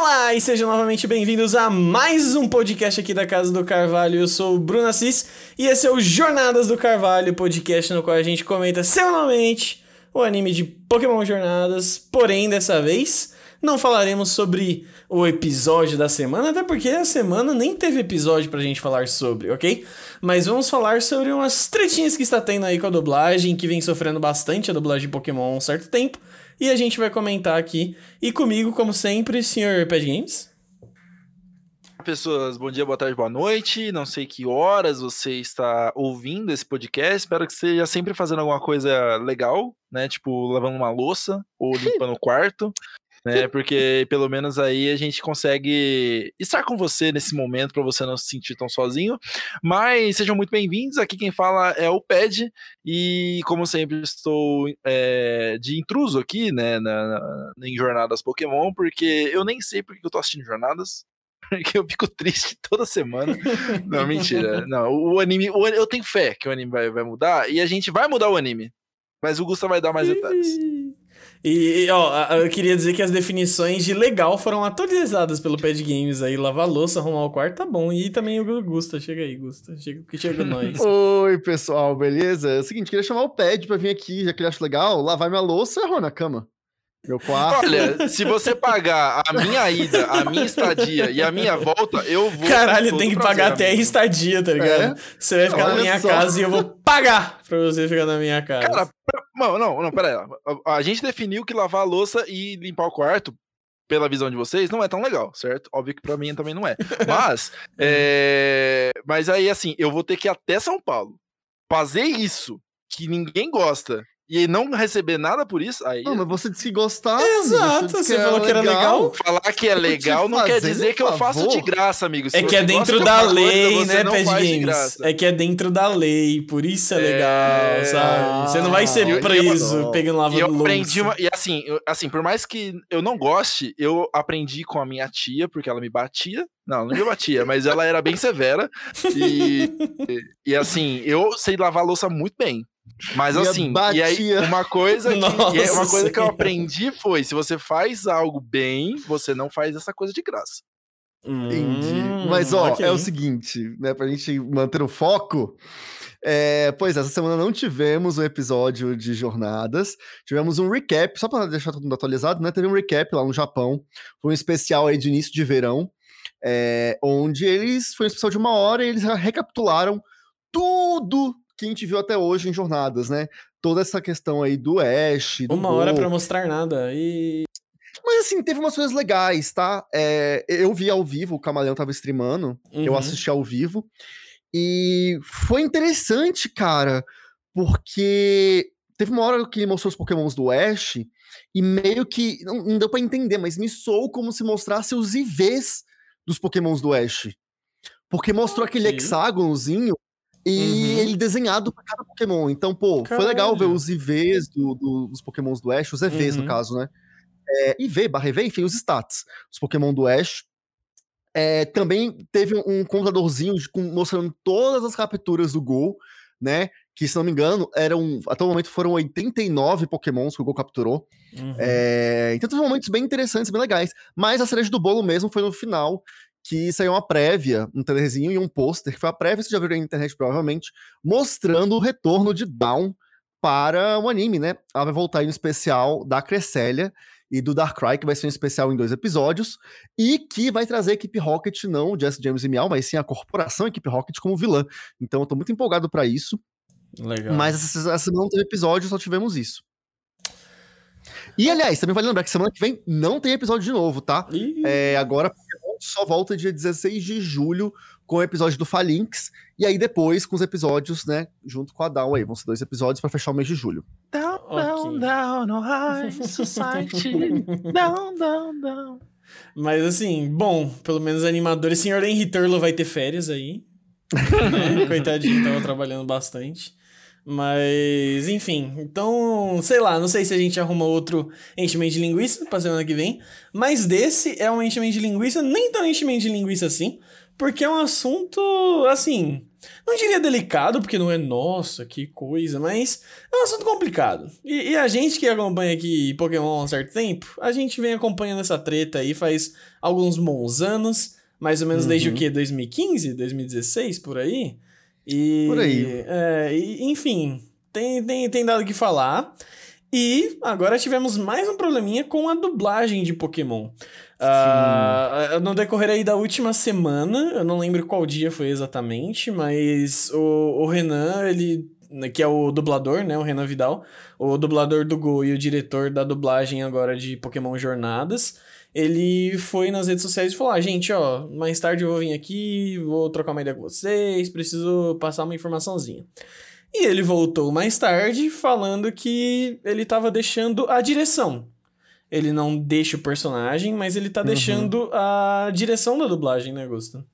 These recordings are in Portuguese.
Olá e sejam novamente bem-vindos a mais um podcast aqui da Casa do Carvalho. Eu sou o Bruno Assis e esse é o Jornadas do Carvalho, podcast no qual a gente comenta semanalmente o anime de Pokémon Jornadas. Porém, dessa vez, não falaremos sobre o episódio da semana, até porque a semana nem teve episódio pra gente falar sobre, ok? Mas vamos falar sobre umas tretinhas que está tendo aí com a dublagem, que vem sofrendo bastante a dublagem de Pokémon há um certo tempo. E a gente vai comentar aqui. E comigo, como sempre, senhor Pad Games. Pessoas, bom dia, boa tarde, boa noite. Não sei que horas você está ouvindo esse podcast. Espero que esteja sempre fazendo alguma coisa legal, né? Tipo, lavando uma louça ou limpando o quarto né? Porque pelo menos aí a gente consegue estar com você nesse momento para você não se sentir tão sozinho. Mas sejam muito bem-vindos. Aqui quem fala é o Ped e como sempre estou é, de intruso aqui, né, na, na, em jornadas Pokémon, porque eu nem sei porque eu tô assistindo jornadas. Porque eu fico triste toda semana. Não, mentira. Não, o anime. O, eu tenho fé que o anime vai, vai mudar e a gente vai mudar o anime. Mas o Gusta vai dar mais detalhes. E, ó, eu queria dizer que as definições de legal foram atualizadas pelo Pad Games aí. Lavar louça, arrumar o quarto, tá bom. E também o Gusta. Chega aí, Gusta. Chega, que chega nós. Oi, pessoal, beleza? É o seguinte, queria chamar o Pad pra vir aqui, já que ele acha legal, lavar minha louça e arrumar na cama. Meu quarto. Olha, se você pagar a minha ida, a minha estadia e a minha volta, eu vou. Caralho, tem que prazer, pagar até a estadia, tá ligado? É? Você vai ficar Olha na minha só. casa e eu vou pagar pra você ficar na minha casa. Cara, não, não, não, pera aí. A, a gente definiu que lavar a louça e limpar o quarto pela visão de vocês, não é tão legal, certo? Óbvio que pra mim também não é. Mas, é... mas aí, assim, eu vou ter que ir até São Paulo fazer isso que ninguém gosta e não receber nada por isso, aí. Não, mas você disse que gostar. Exato, você que falou que era legal. Falar que é legal não quer dizer que eu faço de graça, amigo. Se é que é dentro da lei, coisa, né, Pad Games? É que é dentro da lei, por isso é, é... legal, sabe? Você não vai ser ah, preso eu, pegando lavando eu aprendi uma, E assim, eu, assim, por mais que eu não goste, eu aprendi com a minha tia, porque ela me batia. Não, não me batia, mas ela era bem severa. E, e, e assim, eu sei lavar louça muito bem. Mas assim, e aí uma coisa que, Nossa, uma coisa que eu aprendi foi: se você faz algo bem, você não faz essa coisa de graça. Entendi. Hum, Mas ó, okay. é o seguinte, né, pra gente manter o foco. É, pois essa semana não tivemos um episódio de jornadas, tivemos um recap, só para deixar todo mundo atualizado, né? Teve um recap lá no Japão, foi um especial aí de início de verão, é, onde eles foi um especial de uma hora e eles recapitularam tudo que a gente viu até hoje em jornadas, né? Toda essa questão aí do Ash. Do Uma Gol. hora para mostrar nada. E. Mas assim, teve umas coisas legais, tá? É, eu vi ao vivo, o Camaleão tava streamando, uhum. eu assisti ao vivo. E foi interessante, cara, porque teve uma hora que ele mostrou os pokémons do Ash e meio que, não, não deu pra entender, mas me soou como se mostrasse os IVs dos pokémons do Ash. Porque mostrou aquele hexágonozinho e uhum. ele desenhado para cada Pokémon. Então, pô, Caralho. foi legal ver os IVs do, do, dos Pokémons do Ash, os EVs uhum. no caso, né? É, IV barra EV, enfim, os stats dos Pokémon do Ash. É, também teve um computadorzinho de, com, mostrando todas as capturas do Gol, né? Que, se não me engano, eram. Até o momento foram 89 Pokémons que o Gol capturou. Uhum. É, então, teve momentos bem interessantes, bem legais. Mas a cereja do bolo mesmo foi no final, que saiu uma prévia, um trailerzinho e um pôster, que foi a prévia, você já viu na internet provavelmente, mostrando o retorno de Dawn para o anime, né? Ela vai voltar aí no especial da Cresselia e do Darkrai, que vai ser um especial em dois episódios, e que vai trazer a equipe Rocket, não o Jesse James e Meow, mas sim a corporação a equipe Rocket como vilã. Então eu tô muito empolgado para isso. Legal. Mas essa, essa não teve episódio, só tivemos isso. E aliás, também vale lembrar que semana que vem não tem episódio de novo, tá? É, agora só volta dia 16 de julho com o episódio do Falinx. E aí depois com os episódios, né, junto com a Down aí. Vão ser dois episódios para fechar o mês de julho. Down, down, down, no high society. down, down, down. Mas assim, bom, pelo menos animadores. Senhor Henry Turlo vai ter férias aí. né? Coitadinho, tava trabalhando bastante. Mas, enfim. Então, sei lá, não sei se a gente arruma outro enchimento de linguiça pra semana que vem. Mas desse é um enchimento de linguiça, nem tão enchimento de linguiça assim. porque é um assunto, assim, não diria delicado, porque não é nossa, que coisa, mas é um assunto complicado. E, e, a gente que acompanha aqui Pokémon há um certo tempo, a gente vem acompanhando essa treta aí faz alguns bons anos, mais ou menos uhum. desde o que? 2015? 2016, por aí? E, por aí. É, e, enfim, tem, tem, tem dado o que falar. E agora tivemos mais um probleminha com a dublagem de Pokémon. Uh, no decorrer aí da última semana, eu não lembro qual dia foi exatamente, mas o, o Renan, ele que é o dublador, né, o Renan Vidal, o dublador do Go e o diretor da dublagem agora de Pokémon Jornadas, ele foi nas redes sociais e falou: ah, gente, ó, mais tarde eu vou vir aqui, vou trocar uma ideia com vocês, preciso passar uma informaçãozinha. E ele voltou mais tarde falando que ele estava deixando a direção. Ele não deixa o personagem, mas ele tá uhum. deixando a direção da dublagem, né, Augusto?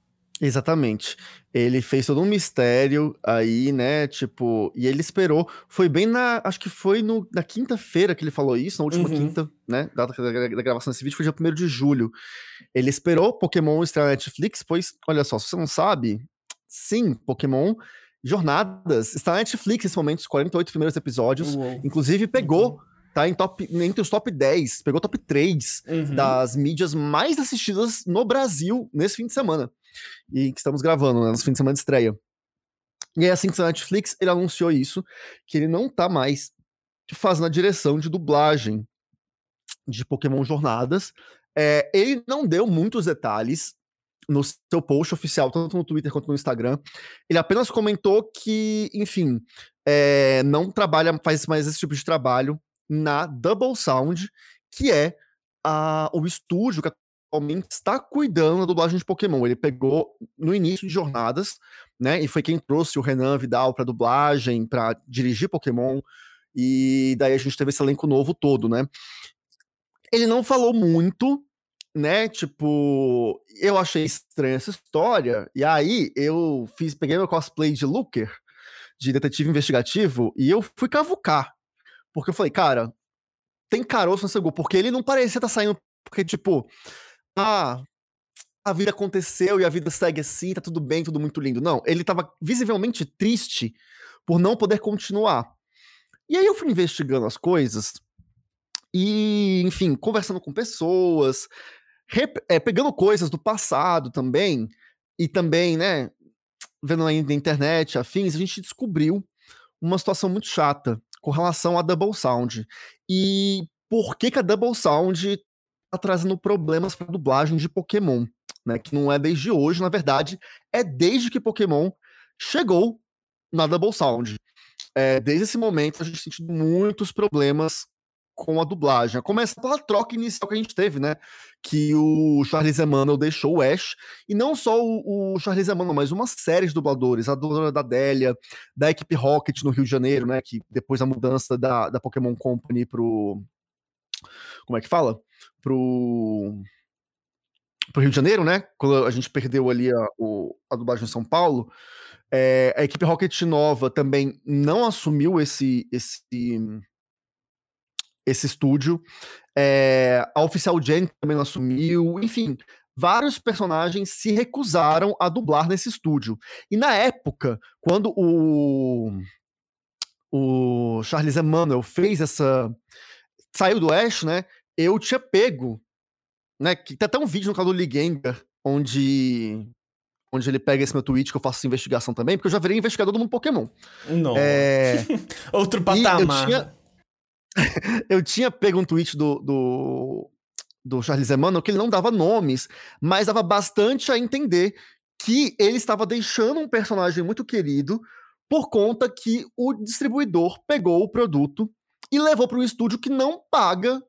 Exatamente. Ele fez todo um mistério aí, né? Tipo, e ele esperou. Foi bem na. Acho que foi no, na quinta-feira que ele falou isso, na última uhum. quinta, né? Data da, da, gravação desse vídeo, foi dia 1 de julho. Ele esperou Pokémon estrear na Netflix, pois, olha só, se você não sabe, sim, Pokémon Jornadas está na Netflix nesse momento, os 48 primeiros episódios. Uou. Inclusive, pegou. Uhum. Tá em top, entre os top 10, pegou top 3 uhum. das mídias mais assistidas no Brasil nesse fim de semana. E que estamos gravando, né? Nesse fim de semana de estreia. E aí, assim que na Netflix, ele anunciou isso, que ele não tá mais fazendo a direção de dublagem de Pokémon Jornadas. É, ele não deu muitos detalhes, no seu post oficial, tanto no Twitter quanto no Instagram. Ele apenas comentou que, enfim, é, não trabalha, faz mais esse tipo de trabalho na Double Sound, que é a, o estúdio que atualmente está cuidando da dublagem de Pokémon. Ele pegou no início de jornadas, né? E foi quem trouxe o Renan Vidal para dublagem, para dirigir Pokémon. E daí a gente teve esse elenco novo todo, né? Ele não falou muito né, tipo, eu achei estranha essa história, e aí eu fiz, peguei meu cosplay de Looker, de detetive investigativo, e eu fui cavucar. Porque eu falei, cara, tem caroço no seu gol, porque ele não parecia estar tá saindo, porque, tipo, ah, a vida aconteceu e a vida segue assim, tá tudo bem, tudo muito lindo. Não, ele tava visivelmente triste por não poder continuar. E aí eu fui investigando as coisas, e, enfim, conversando com pessoas, é, pegando coisas do passado também, e também, né, vendo aí na internet, afins, a gente descobriu uma situação muito chata com relação a Double Sound. E por que, que a Double Sound tá trazendo problemas para dublagem de Pokémon? Né, que não é desde hoje, na verdade, é desde que Pokémon chegou na Double Sound. É, desde esse momento, a gente tido muitos problemas com a dublagem. Começa pela troca inicial que a gente teve, né? Que o Charles Emanuel deixou o Ash, e não só o, o Charles Emanuel, mas uma série de dubladores, a dubladora da Délia, da equipe Rocket no Rio de Janeiro, né? Que depois da mudança da, da Pokémon Company pro. Como é que fala? Pro. Pro Rio de Janeiro, né? Quando a gente perdeu ali a, o, a dublagem em São Paulo. É, a equipe Rocket nova também não assumiu esse, esse esse estúdio. É, a Oficial Jen também assumiu, enfim, vários personagens se recusaram a dublar nesse estúdio. E na época, quando o, o Charles Emmanuel fez essa. saiu do Ash, né? Eu tinha pego. Né, que tem até um vídeo no canal do Ligenga, onde onde ele pega esse meu tweet que eu faço investigação também, porque eu já virei investigador do mundo Pokémon. Não. É... Outro patamar. eu tinha, eu tinha pego um tweet do, do, do Charles Emmanuel que ele não dava nomes, mas dava bastante a entender que ele estava deixando um personagem muito querido por conta que o distribuidor pegou o produto e levou para um estúdio que não paga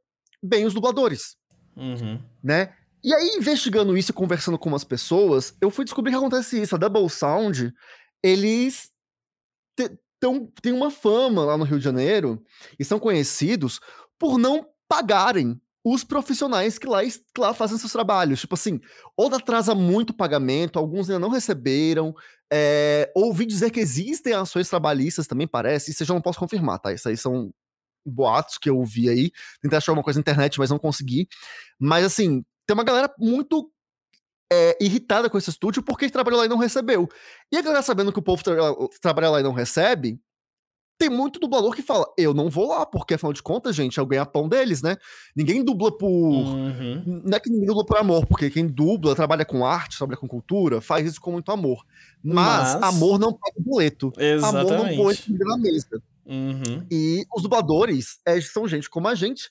bem os dubladores. Uhum. Né? E aí, investigando isso e conversando com umas pessoas, eu fui descobrir que acontece isso. A Double Sound, eles tão, têm uma fama lá no Rio de Janeiro e são conhecidos por não pagarem os profissionais que lá, que lá fazem seus trabalhos. Tipo assim, ou atrasa muito o pagamento, alguns ainda não receberam. É, ouvi dizer que existem ações trabalhistas também, parece. Isso eu já não posso confirmar, tá? Isso aí são boatos que eu ouvi aí. Tentei achar alguma coisa na internet, mas não consegui. Mas assim, tem uma galera muito é, irritada com esse estúdio porque trabalhou lá e não recebeu. E a galera sabendo que o povo tra trabalha lá e não recebe, tem muito dublador que fala, eu não vou lá, porque afinal de contas, gente, é o ganha-pão deles, né? Ninguém dubla por. Uhum. Não é que ninguém dubla por amor, porque quem dubla, trabalha com arte, trabalha com cultura, faz isso com muito amor. Mas, Mas... amor não paga boleto. Exatamente. Amor não põe na mesa. Uhum. E os dubladores é, são gente como a gente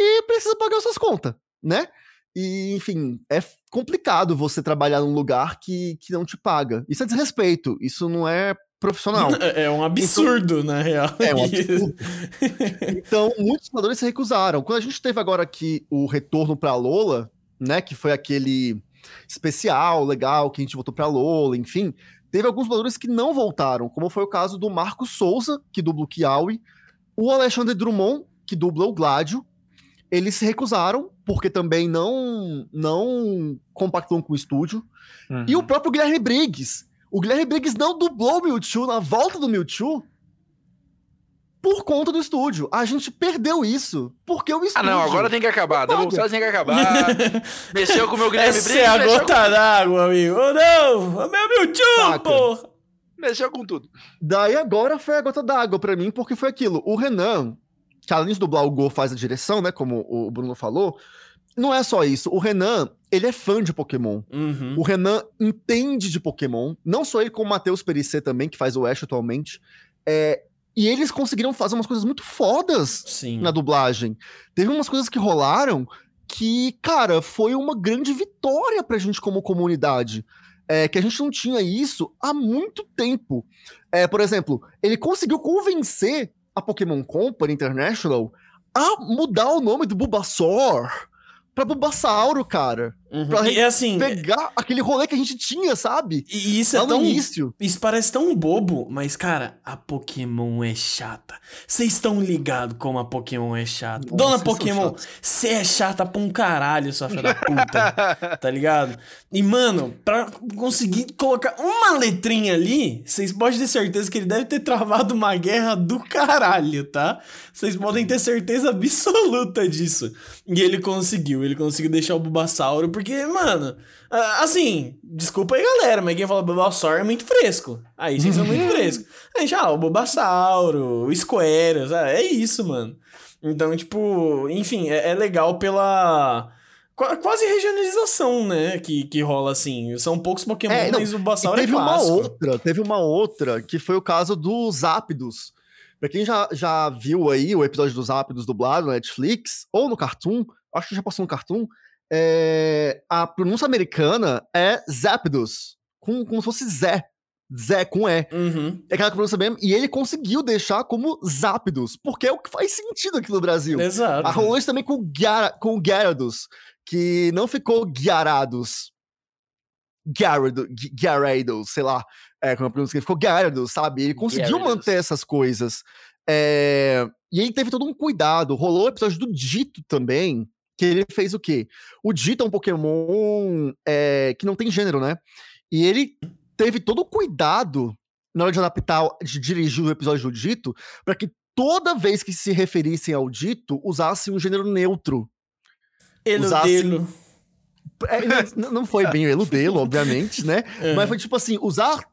e precisa pagar suas contas, né? E, enfim, é complicado você trabalhar num lugar que, que não te paga. Isso é desrespeito, isso não é profissional. É um absurdo, então, na real. É um absurdo. então, muitos dubladores se recusaram. Quando a gente teve agora aqui o retorno pra Lola, né, que foi aquele especial legal que a gente voltou pra Lola, enfim, teve alguns dubladores que não voltaram, como foi o caso do Marco Souza, que dubla o Kiawi, o Alexandre Drummond, que dubla o Gládio, eles se recusaram, porque também não não compactam com o estúdio. Uhum. E o próprio Guilherme Briggs. O Guilherme Briggs não dublou o Mewtwo na volta do Mewtwo por conta do estúdio. A gente perdeu isso. Porque o estúdio. Ah, não, agora tem que acabar. Double Stars tem que acabar. mexeu com o meu Guilherme Briggs. Essa é a gota com... d'água, amigo. Oh, não! O meu Mewtwo, porra! Mexeu com tudo. Daí agora foi a gota d'água para mim, porque foi aquilo. O Renan, que além de dublar o Go faz a direção, né? Como o Bruno falou. Não é só isso. O Renan, ele é fã de Pokémon. Uhum. O Renan entende de Pokémon. Não só ele, como o Matheus Perissé também, que faz o Ash atualmente. É, e eles conseguiram fazer umas coisas muito fodas Sim. na dublagem. Teve umas coisas que rolaram que, cara, foi uma grande vitória pra gente como comunidade. É, que a gente não tinha isso há muito tempo. É, por exemplo, ele conseguiu convencer a Pokémon Company International a mudar o nome do Bulbasaur pra Bulbasauro, cara. Uhum. Pra e, assim, pegar aquele rolê que a gente tinha, sabe? E isso é tão. Início. Isso parece tão bobo, mas, cara, a Pokémon é chata. Vocês estão ligados como a Pokémon é chata. Nossa, Dona Pokémon, você é chata pra um caralho, sua filha da puta. tá ligado? E, mano, pra conseguir colocar uma letrinha ali, vocês podem ter certeza que ele deve ter travado uma guerra do caralho, tá? Vocês podem ter certeza absoluta disso. E ele conseguiu. Ele conseguiu deixar o Bulbasauro porque, mano, assim, desculpa aí, galera, mas quem fala Bulbasaur é muito fresco. Aí vocês são muito frescos. A gente, ah, o Bulbasauro, o Squares, é isso, mano. Então, tipo, enfim, é, é legal pela quase regionalização, né, que, que rola assim. São poucos Pokémon, é, mas o Bulbasaur é clássico. uma outra, teve uma outra que foi o caso dos Zapdos. Pra quem já, já viu aí o episódio dos Zapdos dublado na Netflix ou no Cartoon, acho que já passou no Cartoon, é, a pronúncia americana é Zapdos, com, como se fosse Zé. Zé com E. Uhum. É aquela pronúncia mesmo. E ele conseguiu deixar como Zapdos, porque é o que faz sentido aqui no Brasil. Exato. A rolou isso também com, Gyara, com o Gyarados, que não ficou Gyarados. Gyarados, sei lá, é, como a pronúncia ficou Gyarados, sabe? Ele conseguiu Gyarados. manter essas coisas. É, e ele teve todo um cuidado. Rolou o episódio do Dito também, que ele fez o quê? O Dito é um Pokémon é, que não tem gênero, né? E ele teve todo o cuidado na hora de adaptar, de dirigir o episódio do Dito, para que toda vez que se referissem ao Dito, usassem um gênero neutro. Eludelo. É, não foi bem eludelo, obviamente, né? É. Mas foi tipo assim, usar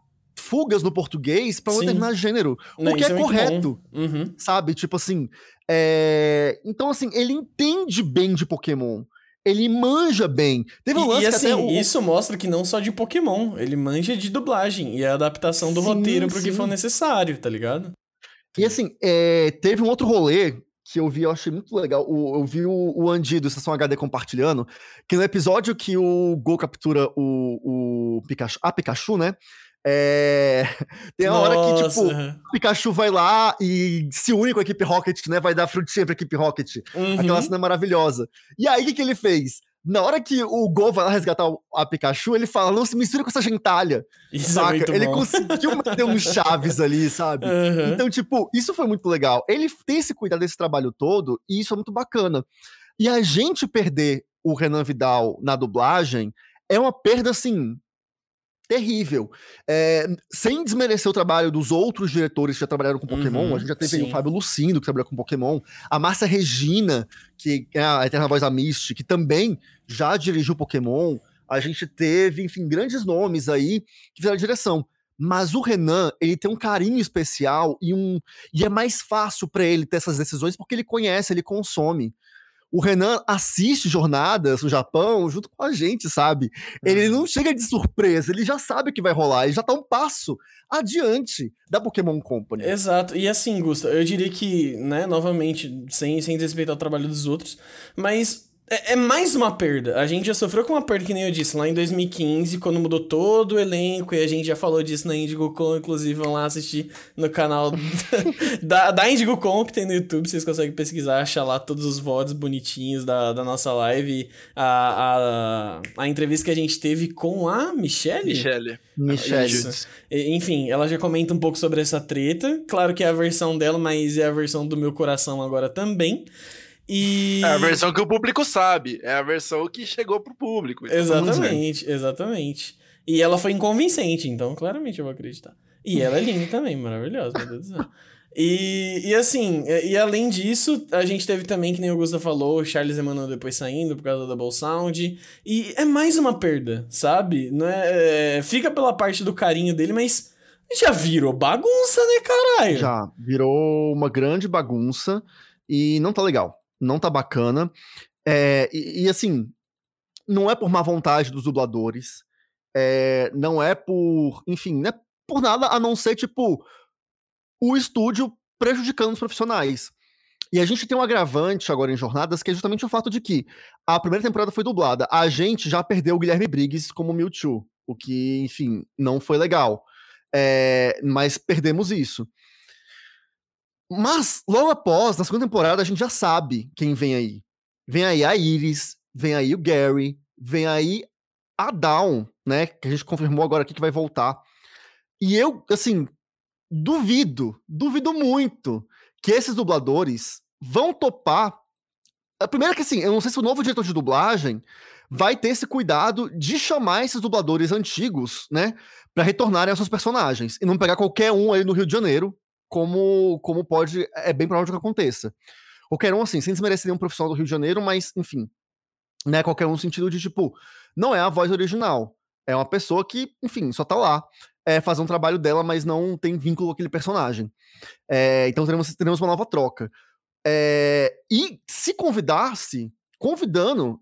fugas no português para um determinado gênero, não, o que é, é correto, uhum. sabe? Tipo assim, é... então assim, ele entende bem de Pokémon. Ele manja bem. Teve um lance e, assim, o... isso mostra que não só de Pokémon, ele manja de dublagem e a adaptação do sim, roteiro pro sim. que for necessário, tá ligado? E assim, é... teve um outro rolê que eu vi, eu achei muito legal. O, eu vi o, o Andy do Estação HD compartilhando, que no episódio que o Go captura o, o Pikachu, a Pikachu, né? É... Tem a hora que, tipo, o Pikachu vai lá e se une com a equipe Rocket, né? Vai dar frutinha pra equipe Rocket. Uhum. Aquela cena maravilhosa. E aí, o que, que ele fez? Na hora que o Go vai lá resgatar a Pikachu, ele fala: não se misture com essa gentalha. Isso é saca? É ele conseguiu meter uns chaves ali, sabe? Uhum. Então, tipo, isso foi muito legal. Ele tem esse cuidado desse trabalho todo, e isso é muito bacana. E a gente perder o Renan Vidal na dublagem é uma perda, assim, terrível. É, sem desmerecer o trabalho dos outros diretores que já trabalharam com Pokémon, uhum, a gente já teve sim. o Fábio Lucindo, que trabalhou com Pokémon, a Márcia Regina, que é a Eterna Voz da Misty, que também já dirigiu Pokémon, a gente teve, enfim, grandes nomes aí que fizeram a direção. Mas o Renan, ele tem um carinho especial e um e é mais fácil para ele ter essas decisões porque ele conhece, ele consome. O Renan assiste jornadas no Japão junto com a gente, sabe? Ele uhum. não chega de surpresa, ele já sabe o que vai rolar, ele já tá um passo adiante da Pokémon Company. Exato. E assim, Gusta, eu diria que, né, novamente, sem, sem desrespeitar o trabalho dos outros, mas é, é, mais uma perda. A gente já sofreu com uma perda, que nem eu disse, lá em 2015, quando mudou todo o elenco, e a gente já falou disso na IndigoCon, inclusive vão lá assistir no canal da, da IndigoCon, que tem no YouTube, vocês conseguem pesquisar, achar lá todos os votos bonitinhos da, da nossa live, a, a, a entrevista que a gente teve com a Michelle? Michelle. Michelle. Enfim, ela já comenta um pouco sobre essa treta, claro que é a versão dela, mas é a versão do meu coração agora também. E... É a versão que o público sabe, é a versão que chegou pro público. Então exatamente, exatamente. E ela foi inconvincente, então claramente eu vou acreditar. E ela é linda também, maravilhosa, meu Deus do céu. E, e assim, e além disso, a gente teve também, que nem o Gusta falou, o Charles Emmanuel depois saindo por causa da Double Sound. E é mais uma perda, sabe? Não é, é, fica pela parte do carinho dele, mas já virou bagunça, né, caralho? Já, virou uma grande bagunça e não tá legal não tá bacana. É, e, e, assim, não é por má vontade dos dubladores, é, não é por, enfim, não é por nada a não ser, tipo, o estúdio prejudicando os profissionais. E a gente tem um agravante agora em Jornadas, que é justamente o fato de que a primeira temporada foi dublada. A gente já perdeu o Guilherme Briggs como Mewtwo, o que, enfim, não foi legal. É, mas perdemos isso. Mas, logo após, na segunda temporada, a gente já sabe quem vem aí. Vem aí a Iris, vem aí o Gary, vem aí a Dawn, né? Que a gente confirmou agora aqui que vai voltar. E eu, assim, duvido, duvido muito que esses dubladores vão topar. A primeira é que, assim, eu não sei se o novo diretor de dublagem vai ter esse cuidado de chamar esses dubladores antigos, né? Para retornarem aos seus personagens. E não pegar qualquer um aí no Rio de Janeiro como, como pode. É bem provável que aconteça. Qualquer um, assim, sem desmerecer nenhum profissional do Rio de Janeiro, mas, enfim. Né, qualquer um no sentido de, tipo, não é a voz original. É uma pessoa que, enfim, só tá lá. É, fazer um trabalho dela, mas não tem vínculo com aquele personagem. É, então teremos, teremos uma nova troca. É, e se convidasse, convidando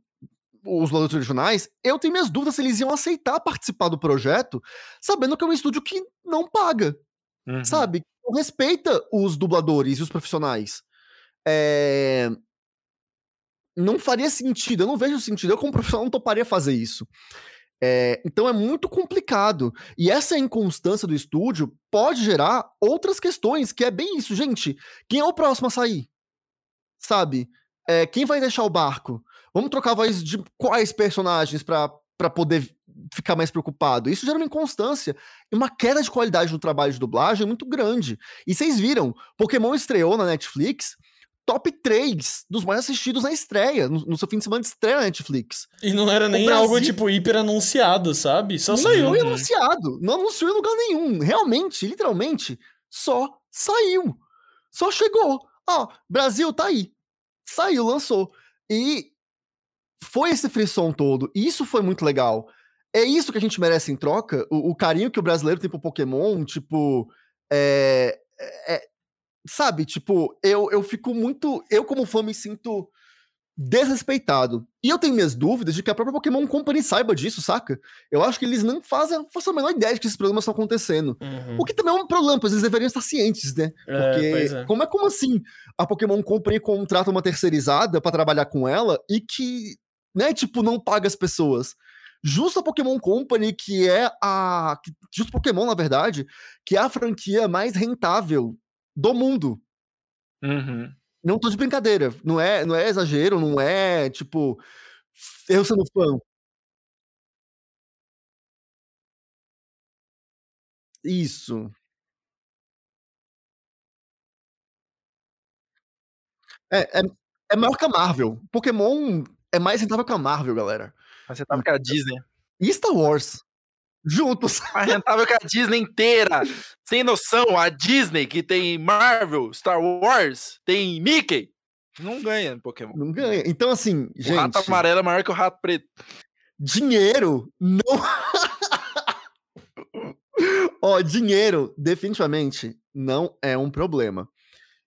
os dubladores originais, eu tenho minhas dúvidas se eles iam aceitar participar do projeto, sabendo que é um estúdio que não paga. Uhum. Sabe? Respeita os dubladores e os profissionais. É... Não faria sentido, eu não vejo sentido. Eu, como profissional, não toparia fazer isso. É... Então é muito complicado. E essa inconstância do estúdio pode gerar outras questões, que é bem isso, gente. Quem é o próximo a sair? Sabe? É, quem vai deixar o barco? Vamos trocar a voz de quais personagens para poder ficar mais preocupado. Isso gera uma inconstância e uma queda de qualidade no trabalho de dublagem muito grande. E vocês viram, Pokémon estreou na Netflix, top 3 dos mais assistidos na estreia, no, no seu fim de semana de estreia na Netflix. E não era nem Brasil... algo, tipo, hiper anunciado, sabe? Só não saiu. Não foi anunciado, não anunciou em lugar nenhum. Realmente, literalmente, só saiu. Só chegou. Ó, Brasil tá aí. Saiu, lançou. E foi esse frisson todo. E isso foi muito legal é isso que a gente merece em troca? O, o carinho que o brasileiro tem pro Pokémon, tipo. É, é, sabe, tipo, eu, eu fico muito. Eu, como fã, me sinto desrespeitado. E eu tenho minhas dúvidas de que a própria Pokémon Company saiba disso, saca? Eu acho que eles não fazem, fazem a menor ideia de que esses problemas estão acontecendo. Uhum. O que também é um problema, pois eles deveriam estar cientes, né? É, Porque é, como é como assim a Pokémon Company contrata uma terceirizada para trabalhar com ela e que, né, tipo, não paga as pessoas? Justo a Pokémon Company, que é a. Justo Pokémon, na verdade, que é a franquia mais rentável do mundo. Uhum. Não tô de brincadeira. Não é, não é exagero, não é tipo. Eu sendo fã. Isso. É, é, é maior que a Marvel. Pokémon é mais rentável que a Marvel, galera. Tava com a Disney. E Star Wars. Juntos. Mais rentável que a Disney inteira. Sem noção, a Disney, que tem Marvel, Star Wars, tem Mickey. Não ganha no Pokémon. Não ganha. Então, assim, o gente. rato amarelo é maior que o rato preto. dinheiro não. Ó, dinheiro, definitivamente, não é um problema.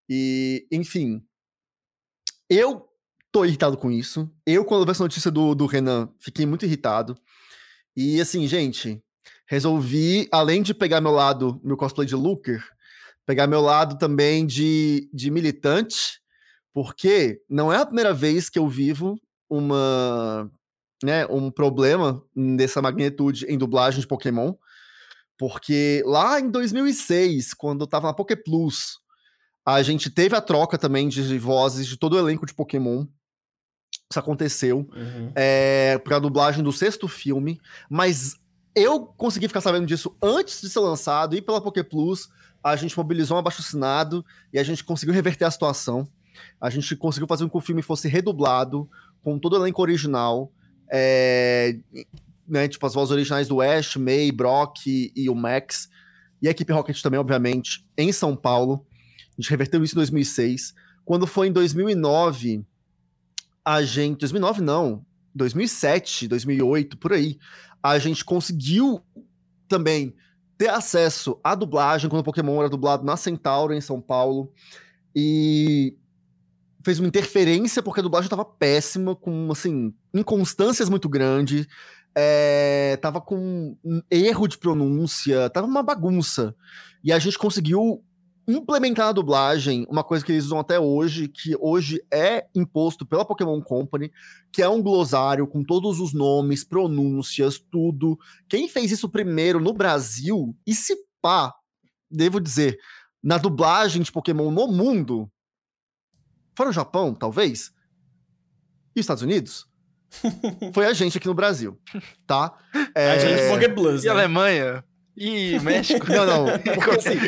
E, enfim. Eu tô irritado com isso. Eu, quando vi essa notícia do, do Renan, fiquei muito irritado. E, assim, gente, resolvi, além de pegar meu lado, meu cosplay de Looker, pegar meu lado também de, de militante, porque não é a primeira vez que eu vivo uma, né, um problema dessa magnitude em dublagem de Pokémon, porque lá em 2006, quando eu tava na Poké Plus, a gente teve a troca também de vozes de todo o elenco de Pokémon. Isso aconteceu uhum. é, pra dublagem do sexto filme, mas eu consegui ficar sabendo disso antes de ser lançado e pela Poké Plus a gente mobilizou um abaixo-assinado e a gente conseguiu reverter a situação. A gente conseguiu fazer com que o filme fosse redublado, com todo o elenco original. É, né, tipo, as vozes originais do Ash, May, Brock e, e, o Max. E a equipe Rocket também, obviamente, em São Paulo. A gente reverteu isso em 2006. Quando foi em 2009, a gente... 2009 não, 2007, 2008, por aí. A gente conseguiu também ter acesso à dublagem quando o Pokémon era dublado na Centauro, em São Paulo. E fez uma interferência porque a dublagem estava péssima, com, assim, inconstâncias muito grandes. É, tava com um erro de pronúncia, tava uma bagunça. E a gente conseguiu implementar na dublagem uma coisa que eles usam até hoje, que hoje é imposto pela Pokémon Company, que é um glossário com todos os nomes, pronúncias, tudo. Quem fez isso primeiro no Brasil, e se pá, devo dizer, na dublagem de Pokémon no mundo, foi no Japão, talvez? E Estados Unidos? foi a gente aqui no Brasil, tá? É... A gente Poké Plus, E né? Alemanha? E México. Não, não. Porque, assim,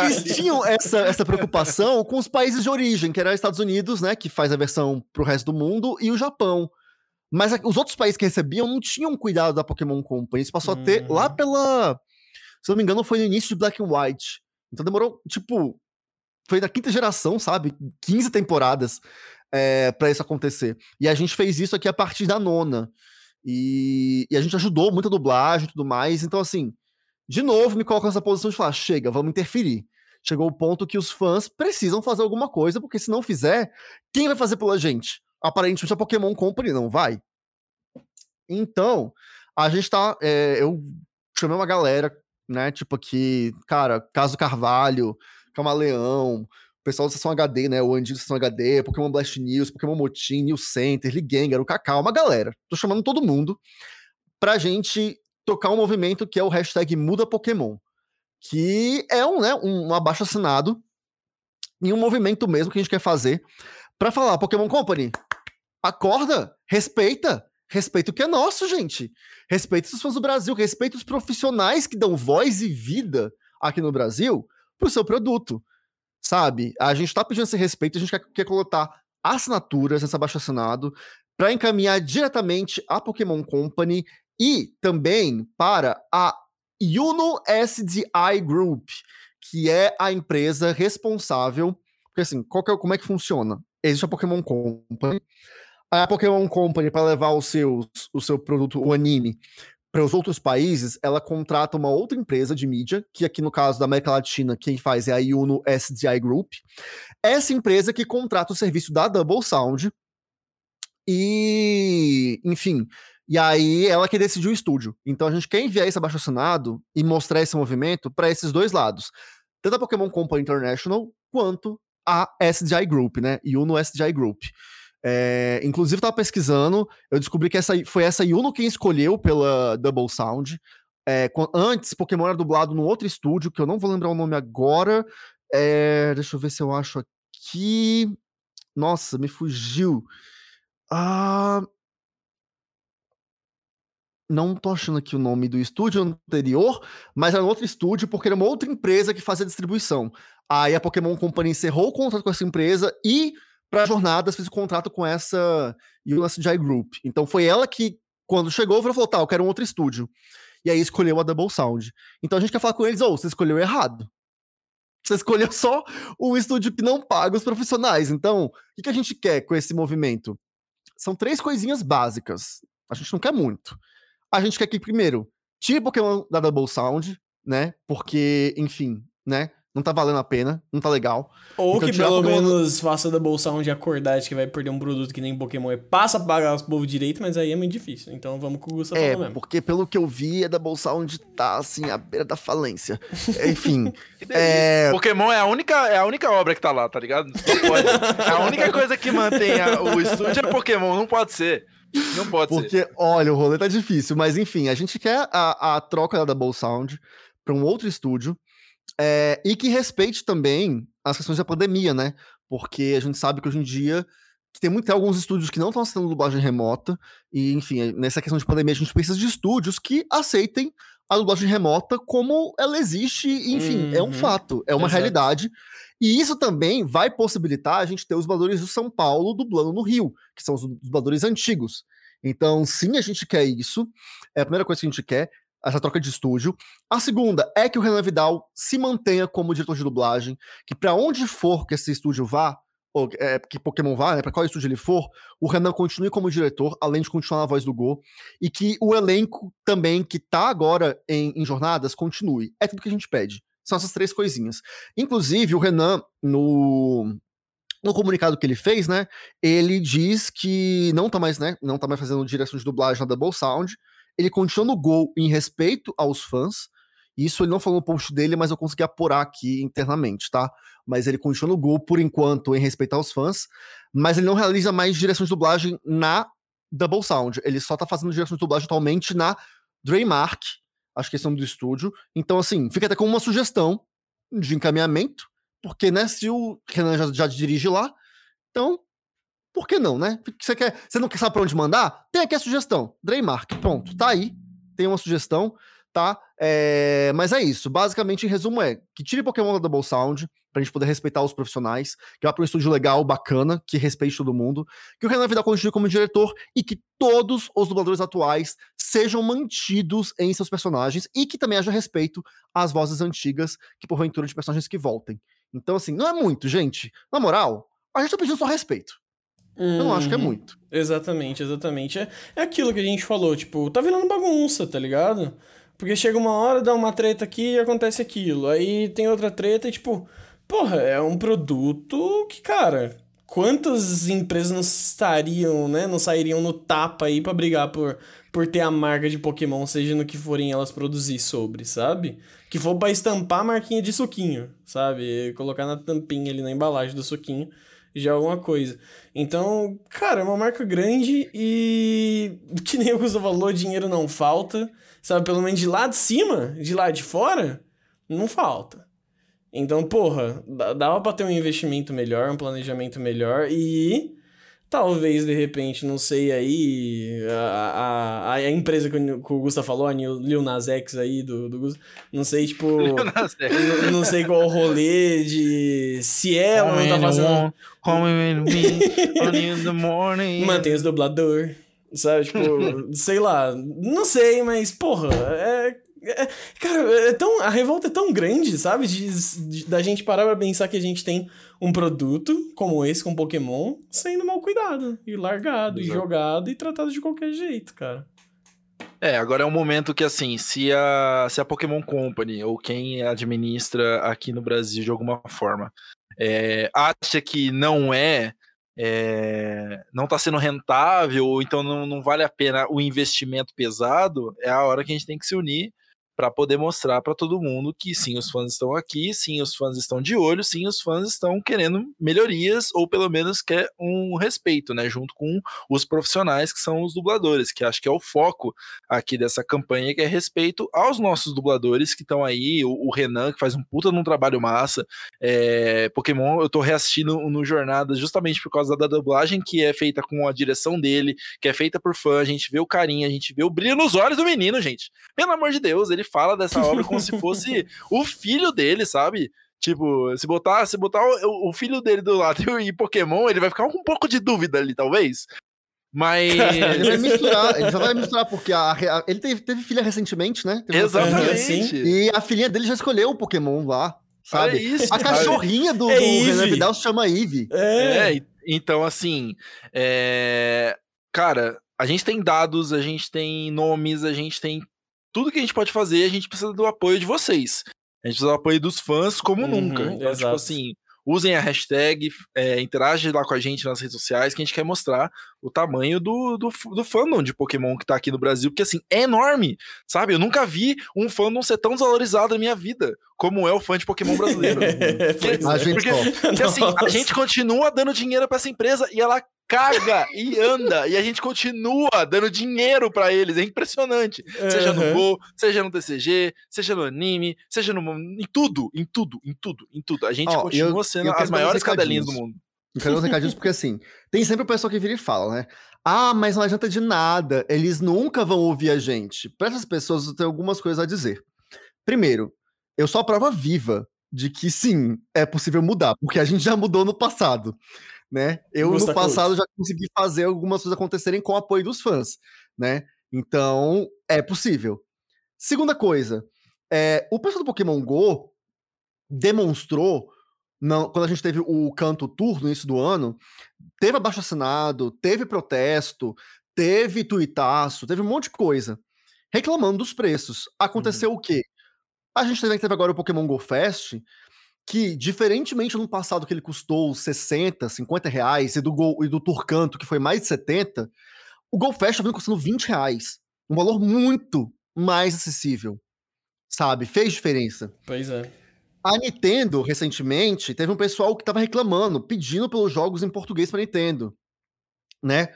eles tinham essa, essa preocupação com os países de origem, que eram os Estados Unidos, né? Que faz a versão pro resto do mundo, e o Japão. Mas os outros países que recebiam não tinham cuidado da Pokémon Company. Isso passou a ter lá hum. pela. Se não me engano, foi no início de Black and White. Então demorou, tipo. Foi da quinta geração, sabe? 15 temporadas é, para isso acontecer. E a gente fez isso aqui a partir da nona. E, e, a gente ajudou muito a dublagem e tudo mais. Então, assim, de novo, me coloco nessa posição de falar: chega, vamos interferir. Chegou o ponto que os fãs precisam fazer alguma coisa, porque se não fizer, quem vai fazer pela gente? Aparentemente a Pokémon Company não vai. Então, a gente tá. É, eu chamei uma galera, né? Tipo aqui, cara, Caso Carvalho, Camaleão, pessoal da Sessão HD, né? O Andinho da Sessão HD, Pokémon Blast News, Pokémon Motim, News Center, Ligengar, o Cacau, uma galera. Tô chamando todo mundo pra gente tocar um movimento que é o hashtag Muda Pokémon. Que é um, né, um abaixo assinado e um movimento mesmo que a gente quer fazer para falar, Pokémon Company, acorda, respeita, respeita o que é nosso, gente. Respeita os fãs do Brasil, respeita os profissionais que dão voz e vida aqui no Brasil pro seu produto sabe? A gente tá pedindo esse respeito, a gente quer, quer colocar assinaturas nesse abaixo assinado para encaminhar diretamente à Pokémon Company e também para a Uno SDI Group, que é a empresa responsável. Porque assim, qual é, como é que funciona? Existe a Pokémon Company. A Pokémon Company, para levar o seu, o seu produto, o anime, para os outros países, ela contrata uma outra empresa de mídia, que aqui no caso da América Latina, quem faz é a Uno SDI Group. Essa empresa que contrata o serviço da Double Sound. E, enfim, e aí ela que decidiu o estúdio. Então a gente quer enviar esse abaixo assinado e mostrar esse movimento para esses dois lados. Tanto a Pokémon Company International quanto a SDI Group, né? Uno SDI Group. É, inclusive, estava pesquisando, eu descobri que essa, foi essa Yuno quem escolheu pela Double Sound. É, antes, Pokémon era dublado num outro estúdio, que eu não vou lembrar o nome agora. É, deixa eu ver se eu acho aqui. Nossa, me fugiu. Ah, não tô achando aqui o nome do estúdio anterior, mas era um outro estúdio, porque era uma outra empresa que fazia distribuição. Aí a Pokémon Company encerrou o contrato com essa empresa e para jornadas, fez o contrato com essa USJ Group. Então foi ela que, quando chegou, falou: tá, eu quero um outro estúdio. E aí escolheu a Double Sound. Então a gente quer falar com eles: ou oh, você escolheu errado. Você escolheu só um estúdio que não paga os profissionais. Então, o que, que a gente quer com esse movimento? São três coisinhas básicas. A gente não quer muito. A gente quer que, primeiro, tire Pokémon da Double Sound, né? Porque, enfim, né? Não tá valendo a pena, não tá legal. Ou Então, que pelo menos faça da bolsa onde acordar de que vai perder um produto que nem Pokémon e passa a pagar os povos direito, mas aí é muito difícil. Então vamos com o Gusta É, mesmo. porque pelo que eu vi, é da Double Sound tá, assim, à beira da falência. Enfim, é... Pokémon é a, única, é a única obra que tá lá, tá ligado? Não pode. É a única coisa que mantém a- o estúdio é Pokémon, não pode ser. Não pode ser. Porque, olha, o rolê tá difícil, mas enfim, a gente quer a, a troca da Double Sound para um outro estúdio é, e que respeite também as questões da pandemia, né? Porque a gente sabe que hoje em dia tem, muito, tem alguns estúdios que não estão aceitando dublagem remota, e enfim, nessa questão de pandemia a gente precisa de estúdios que aceitem a dublagem remota como ela existe, enfim, é um Uhum. fato, é uma Exato. realidade. E isso também vai possibilitar a gente ter os dubladores do São Paulo dublando no Rio, que são os dubladores antigos. Então, sim, a gente quer isso. É a primeira coisa que a gente quer, essa troca de estúdio. A segunda é que o Renan Vidal se mantenha como diretor de dublagem, que para onde for que esse estúdio vá, ou é, que Pokémon vá, né, para qual estúdio ele for, o Renan continue como diretor, além de continuar na voz do Go, e que o elenco também, que tá agora em, em jornadas, continue. É tudo que a gente pede. São essas três coisinhas. Inclusive, o Renan, no, no comunicado que ele fez, né, ele diz que não tá mais, né, não tá mais fazendo direção de dublagem na Double Sound, ele continua no Gol em respeito aos fãs, isso ele não falou no post dele, mas eu consegui apurar aqui internamente, tá? Mas ele continua no Gol por enquanto em respeito aos fãs, mas ele não realiza mais direção de dublagem na Double Sound, ele só tá fazendo direção de dublagem atualmente na Draymark, acho que é o nome do estúdio, então assim, fica até como uma sugestão de encaminhamento, porque, né, se o Renan já, já dirige lá, então, por que não, né? Você, quer, você não quer saber pra onde mandar? Tem aqui a sugestão. Draymark, pronto, tá aí. Tem uma sugestão, tá? É, mas é isso. Basicamente, em resumo, é que tire Pokémon da Double Sound, pra gente poder respeitar os profissionais, que vá pra um estúdio legal, bacana, que respeite todo mundo, que o Renan Vidal continue como diretor e que todos os dubladores atuais sejam mantidos em seus personagens e que também haja respeito às vozes antigas, que porventura de personagens que voltem. Então, assim, não é muito, gente. Na moral, a gente tá pedindo só respeito. Eu não acho que é Uhum. muito. Exatamente, exatamente. É, é aquilo que a gente falou, tipo, tá virando bagunça, tá ligado? Porque chega uma hora, dá uma treta aqui e acontece aquilo. Aí tem outra treta e, tipo, porra, é um produto que, cara, quantas empresas não estariam, né? Não sairiam no tapa aí pra brigar por, por ter a marca de Pokémon, seja no que forem elas produzir sobre, sabe? Que for pra estampar a marquinha de suquinho, sabe? Colocar na tampinha ali na embalagem do suquinho é alguma coisa. Então, cara, é uma marca grande e que nem o Gusto falou, dinheiro não falta, sabe? Pelo menos de lá de cima, de lá de fora, não falta. Então, porra, dava pra ter um investimento melhor, um planejamento melhor e talvez, de repente, não sei aí, a, a, a empresa que o que o Gusta falou, a Lil Nas X aí do, do Gusta, não sei, tipo... N- não sei qual o rolê de se ela não tá fazendo. Mantém os dublador. Sabe, tipo, sei lá. Não sei, mas, porra, é. É- cara, é tão, a revolta é tão grande, sabe? De, de- da gente parar pra pensar que a gente tem um produto como esse, com Pokémon, sendo mal cuidado, e largado, e Exato. jogado, e tratado de qualquer jeito, cara. É, agora é um momento que, assim, se a, se a Pokémon Company ou quem administra aqui no Brasil de alguma forma é, acha que não é, é, não tá sendo rentável, ou então não, não vale a pena o investimento pesado, é a hora que a gente tem que se unir para poder mostrar para todo mundo que sim, os fãs estão aqui, sim, os fãs estão de olho, sim, os fãs estão querendo melhorias ou pelo menos quer um respeito, né, junto com os profissionais que são os dubladores, que acho que é o foco aqui dessa campanha, que é respeito aos nossos dubladores que estão aí, o, o Renan, que faz um puta num trabalho massa, é, Pokémon, eu tô reassistindo no Jornada justamente por causa da dublagem, que é feita com a direção dele, que é feita por fã, a gente vê o carinho, a gente vê o brilho nos olhos do menino, gente. Pelo amor de Deus, ele fala dessa obra como se fosse o filho dele, sabe? Tipo, se botar, se botar o, o filho dele do lado e Pokémon, ele vai ficar com um pouco de dúvida ali, talvez. Mas. Ele vai misturar, ele já vai misturar, porque a, a- ele teve, teve filha recentemente, né? Teve Exatamente. Sim. E a filhinha dele já escolheu o Pokémon lá, sabe? isso, A cachorrinha do, É do Renan. Vidal se chama Eve. É. É, então assim, é, cara, a gente tem dados, a gente tem nomes, a gente tem tudo que a gente pode fazer, a gente precisa do apoio de vocês. A gente precisa do apoio dos fãs como Uhum, nunca. Então, tipo exato. assim, usem a hashtag, é, interage lá com a gente nas redes sociais, que a gente quer mostrar o tamanho do, do, do fandom de Pokémon que tá aqui no Brasil, porque assim, é enorme, sabe? Eu nunca vi um fandom ser tão desvalorizado na minha vida, como é o fã de Pokémon brasileiro. Pois A é. gente porque-. Porque assim, a gente continua dando dinheiro pra essa empresa e ela caga e anda, e a gente continua dando dinheiro pra eles, é impressionante. Seja no. Go, seja no TCG, seja no anime, seja no. em tudo, em tudo, em tudo, em tudo. A gente Ó, continua eu- sendo eu as maiores cadelinhas do mundo. Eu quero dar uns recadinhos porque assim, tem sempre o pessoal que vira e fala, né? Ah, mas não adianta de nada, eles nunca vão ouvir a gente. Para essas pessoas eu tenho algumas coisas a dizer. Primeiro, eu sou a prova viva de que sim, é possível mudar, porque a gente já mudou no passado, né? Eu no passado já consegui fazer algumas coisas acontecerem com o apoio dos fãs, né? Então, é possível. Segunda coisa, é, o pessoal do Pokémon Go demonstrou não- quando a gente teve o canto tour no início do ano, teve abaixo assinado, teve protesto, teve tuitaço, teve um monte de coisa reclamando dos preços. Aconteceu o quê? A gente também teve agora o Pokémon Go Fest, que, diferentemente no passado que ele custou 60, 50 reais, e do, Go, e do Tour Canto, que foi mais de 70, o Go Fest tá vindo custando 20 reais. Um valor muito mais acessível. Sabe? Fez diferença. Pois é. A Nintendo, recentemente, teve um pessoal que tava reclamando, pedindo pelos jogos em português pra Nintendo, né?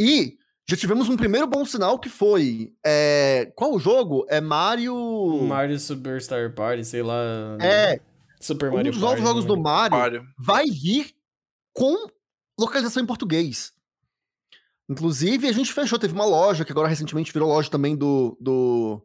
E já tivemos um primeiro bom sinal que foi... é, Qual o jogo? É Mario... Mario Superstar Party, sei lá. É, Super um Mario dos novos jogos né? do Mario Mário. vai vir com localização em português. Inclusive, a gente fechou, teve uma loja que agora recentemente virou loja também do, do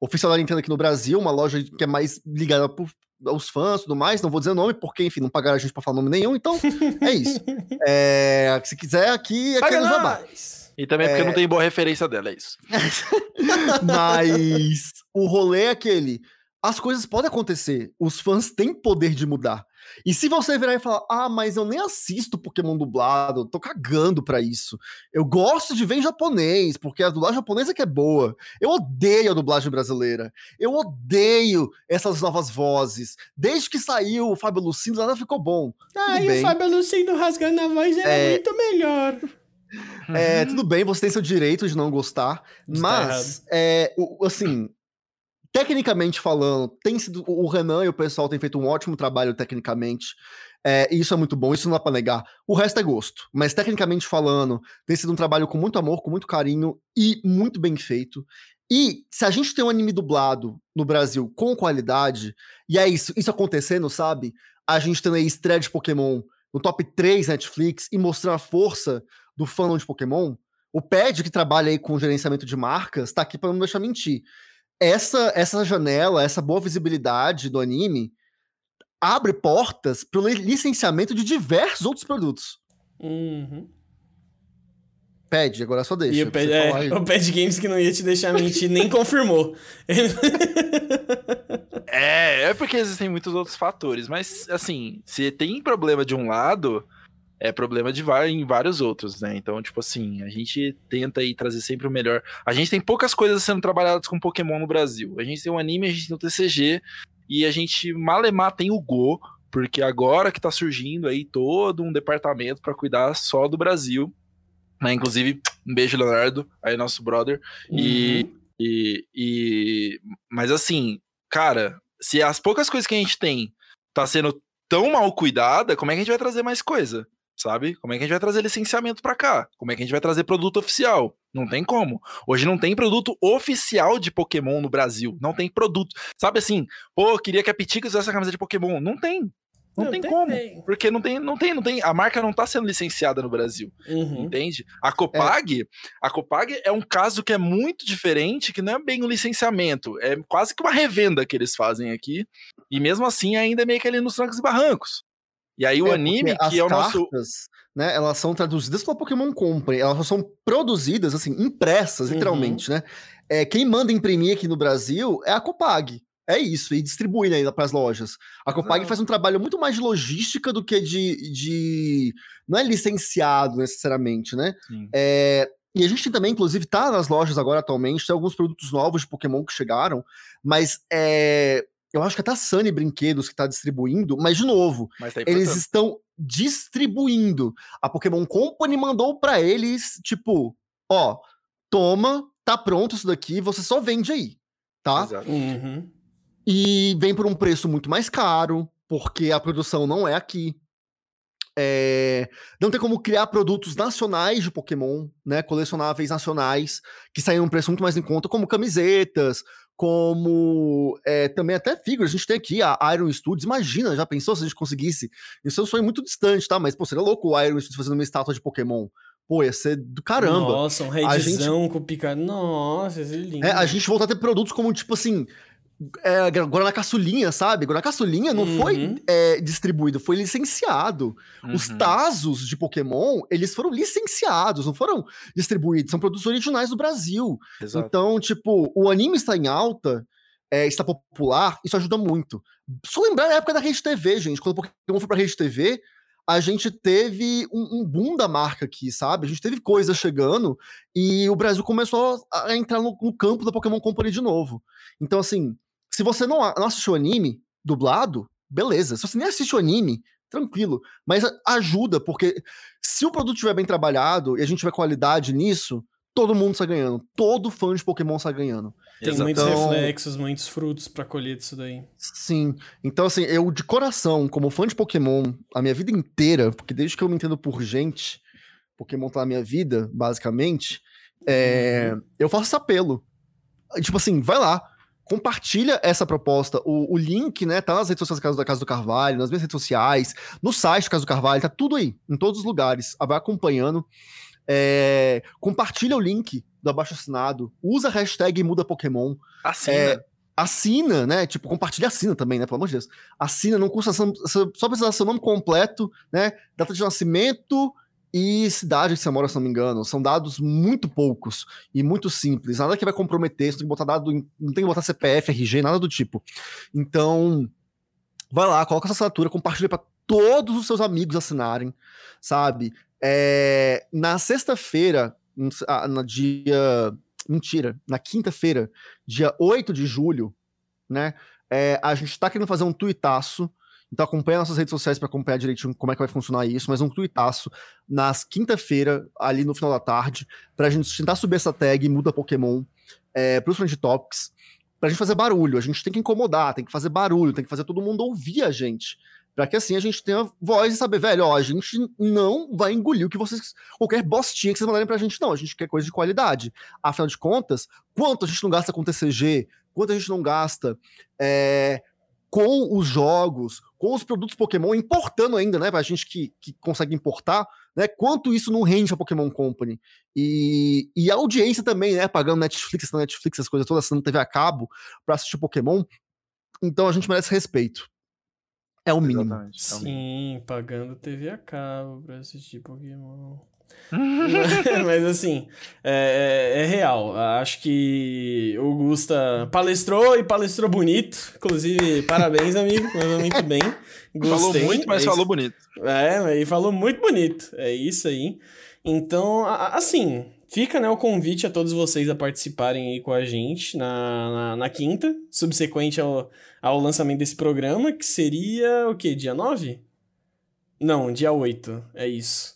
oficial da Nintendo aqui no Brasil, uma loja que é mais ligada pro- aos fãs e tudo mais. Não vou dizer o nome, porque, enfim, não pagaram a gente pra falar nome nenhum, então é isso. É, se quiser, aqui é Paga nós! E também porque É. não tem boa referência dela, é isso. Mas o rolê é aquele. As coisas podem acontecer. Os fãs têm poder de mudar. E se você virar e falar, ah, mas eu nem assisto Pokémon dublado, tô cagando pra isso. Eu gosto de ver em japonês, porque a dublagem japonesa que é boa. Eu odeio a dublagem brasileira. Eu odeio essas novas vozes. Desde que saiu o Fábio Lucindo, nada ficou bom. Ai, bem. o Fábio Lucindo rasgando a voz era É. muito melhor. É, tudo bem, você tem seu direito de não gostar, tá mas, é, o- assim, tecnicamente falando, tem sido, o Renan e o pessoal têm feito um ótimo trabalho tecnicamente, é, e isso é muito bom, isso não dá pra negar. O resto é gosto, mas tecnicamente falando, tem sido um trabalho com muito amor, com muito carinho e muito bem feito. E se a gente tem um anime dublado no Brasil com qualidade, e é isso, isso acontecendo, sabe? A gente tendo aí estreia de Pokémon no top 3 Netflix e mostrando a força do fandom de Pokémon, o Ped, que trabalha aí com gerenciamento de marcas, tá aqui pra não deixar mentir. Essa, essa janela, essa boa visibilidade do anime abre portas pro li- licenciamento de diversos outros produtos. Uhum. Ped, agora só deixa. E o Pad, é, o Pad Games que não ia te deixar mentir, nem confirmou. É, é porque existem muitos outros fatores, mas assim, se tem problema de um lado, é problema de em vários outros, né? Então, tipo assim, a gente tenta aí trazer sempre o melhor. A gente tem poucas coisas sendo trabalhadas com Pokémon no Brasil. A gente tem o anime, a gente tem o TCG, e a gente malemar tem o Go, porque agora que tá surgindo aí todo um departamento pra cuidar só do Brasil. Né? Inclusive, um beijo, Leonardo, aí nosso brother. E, Uhum. e, e- Mas assim, cara, se as poucas coisas que a gente tem tá sendo tão mal cuidada, como é que a gente vai trazer mais coisa? Sabe? Como é que a gente vai trazer licenciamento pra cá? Como é que a gente vai trazer produto oficial? Não tem como. Hoje não tem produto oficial de Pokémon no Brasil. Não tem produto. Sabe assim, pô, queria que a Pitica usasse a camisa de Pokémon. Não tem. Não, tem, como. Porque não tem, não tem, não tem. A marca não tá sendo licenciada no Brasil. Uhum. Entende? A Copag, a Copag é um caso que é muito diferente, que não é bem um licenciamento, é quase que uma revenda que eles fazem aqui, e mesmo assim ainda é meio que ali nos trancos e barrancos. E aí o É, anime, que é o as nosso... cartas, né, elas são traduzidas pela Pokémon Company, elas são produzidas, assim, impressas, Uhum. literalmente, né? É, quem manda imprimir aqui no Brasil é a Copag. É isso, e distribui né, para as lojas. A Copag Exato. faz um trabalho muito mais de logística do que de. de não é licenciado necessariamente, né? É, E a gente tem também, inclusive, tá nas lojas agora atualmente, tem alguns produtos novos de Pokémon que chegaram, mas é, eu acho que até a Sunny Brinquedos que tá distribuindo, mas de novo, Mas tá eles estão distribuindo. A Pokémon Company mandou pra eles, tipo, ó, toma, tá pronto isso daqui, você só vende aí, tá? Exato. Uhum. E vem por um preço muito mais caro, porque a produção não é aqui. É, não tem como criar produtos nacionais de Pokémon, né? Colecionáveis nacionais, que saem um preço muito mais em conta, como camisetas, como é, também até figuras. A gente tem aqui a Iron Studios. Imagina, já pensou se a gente conseguisse? Isso é um sonho muito distante, tá? Mas, pô, seria louco o Iron Studios fazendo uma estátua de Pokémon. Pô, ia ser do caramba. Nossa, um redzão com pica. Nossa, é lindo. É, a gente voltar a ter produtos como, tipo assim, é, Guaraná Caçulinha, sabe? Guaraná Caçulinha não foi Uhum. é, distribuído, foi licenciado. Os Uhum. Tazos de Pokémon, eles foram licenciados, não foram distribuídos, são produtos originais do Brasil. Exato. Então, tipo, o anime está em alta, é, está popular, isso ajuda muito. Só lembrar a época da Rede TV, gente. Quando o Pokémon foi pra Rede TV, a gente teve um, um boom da marca aqui, sabe? A gente teve coisas chegando e o Brasil começou a entrar no, no campo da Pokémon Company de novo. Então, assim, se você não, não assistiu anime dublado, beleza. Se você nem assiste o anime, tranquilo. Mas ajuda, porque se o produto estiver bem trabalhado e a gente tiver qualidade nisso, todo mundo está ganhando. Todo fã de Pokémon está ganhando. Tem muitos Então- reflexos, muitos frutos pra colher disso daí. Sim. Então, assim, eu de coração, como fã de Pokémon, a minha vida inteira, porque desde que eu me entendo por gente, Pokémon tá na minha vida, basicamente, é, eu faço esse apelo. Tipo assim, vai lá, compartilha essa proposta. O, o link, né, tá nas redes sociais da Casa, da Casa do Carvalho, nas minhas redes sociais, no site da Casa do Carvalho, tá tudo aí, em todos os lugares. Vai acompanhando. É, compartilha o link do abaixo assinado, usa a hashtag muda Pokémon. Assim, É, assina, né? Tipo, compartilha assina também, né? Pelo amor de Deus. Assina, não custa só só precisa seu nome completo, né? Data de nascimento e cidade que você mora, se não me engano. São dados muito poucos e muito simples. Nada que vai comprometer, você tem que botar dado, não tem que botar CPF, RG, nada do tipo. Então, vai lá, coloca essa assinatura, compartilha para todos os seus amigos assinarem, sabe? É, na sexta-feira, no- ah, dia. Mentira, na quinta-feira, dia 8 de julho, né? é, a gente tá querendo fazer um tuitaço. Então acompanha nossas redes sociais para acompanhar direitinho como é que vai funcionar isso, mas um tuitaço nas quinta-feira, ali no final da tarde, pra gente tentar subir essa tag Muda Pokémon é, pros Friend Topics, pra gente fazer barulho. A gente tem que incomodar, tem que fazer barulho, tem que fazer todo mundo ouvir a gente. Pra que assim a gente tenha voz e saber, velho, ó, a gente não vai engolir o que vocês. qualquer bostinha que vocês mandarem pra gente, não. A gente quer coisa de qualidade. Afinal de contas, quanto a gente não gasta com TCG, quanto a gente não gasta é, com os jogos, com os produtos Pokémon, importando ainda, né? Pra gente que, que consegue importar, né? Quanto isso não rende a Pokémon Company. E, e a audiência também, né? Pagando Netflix, na Netflix, as coisas todas, assinando TV a cabo pra assistir Pokémon. Então a gente merece respeito. É o mínimo. Exatamente. é o mínimo. Sim, pagando TV a cabo pra assistir Pokémon. Mas assim, é, é- é real. Acho que o Gusta palestrou e palestrou bonito. Inclusive, parabéns, amigo. Mandou muito bem. Falou Gostei. muito, mas É falou bonito. É, ele falou muito bonito. É isso aí. Então, assim, fica né, o convite a todos vocês a participarem aí com a gente na, na, na quinta, subsequente ao, ao lançamento desse programa, que seria o quê? Dia 9? Não, dia 8. É isso.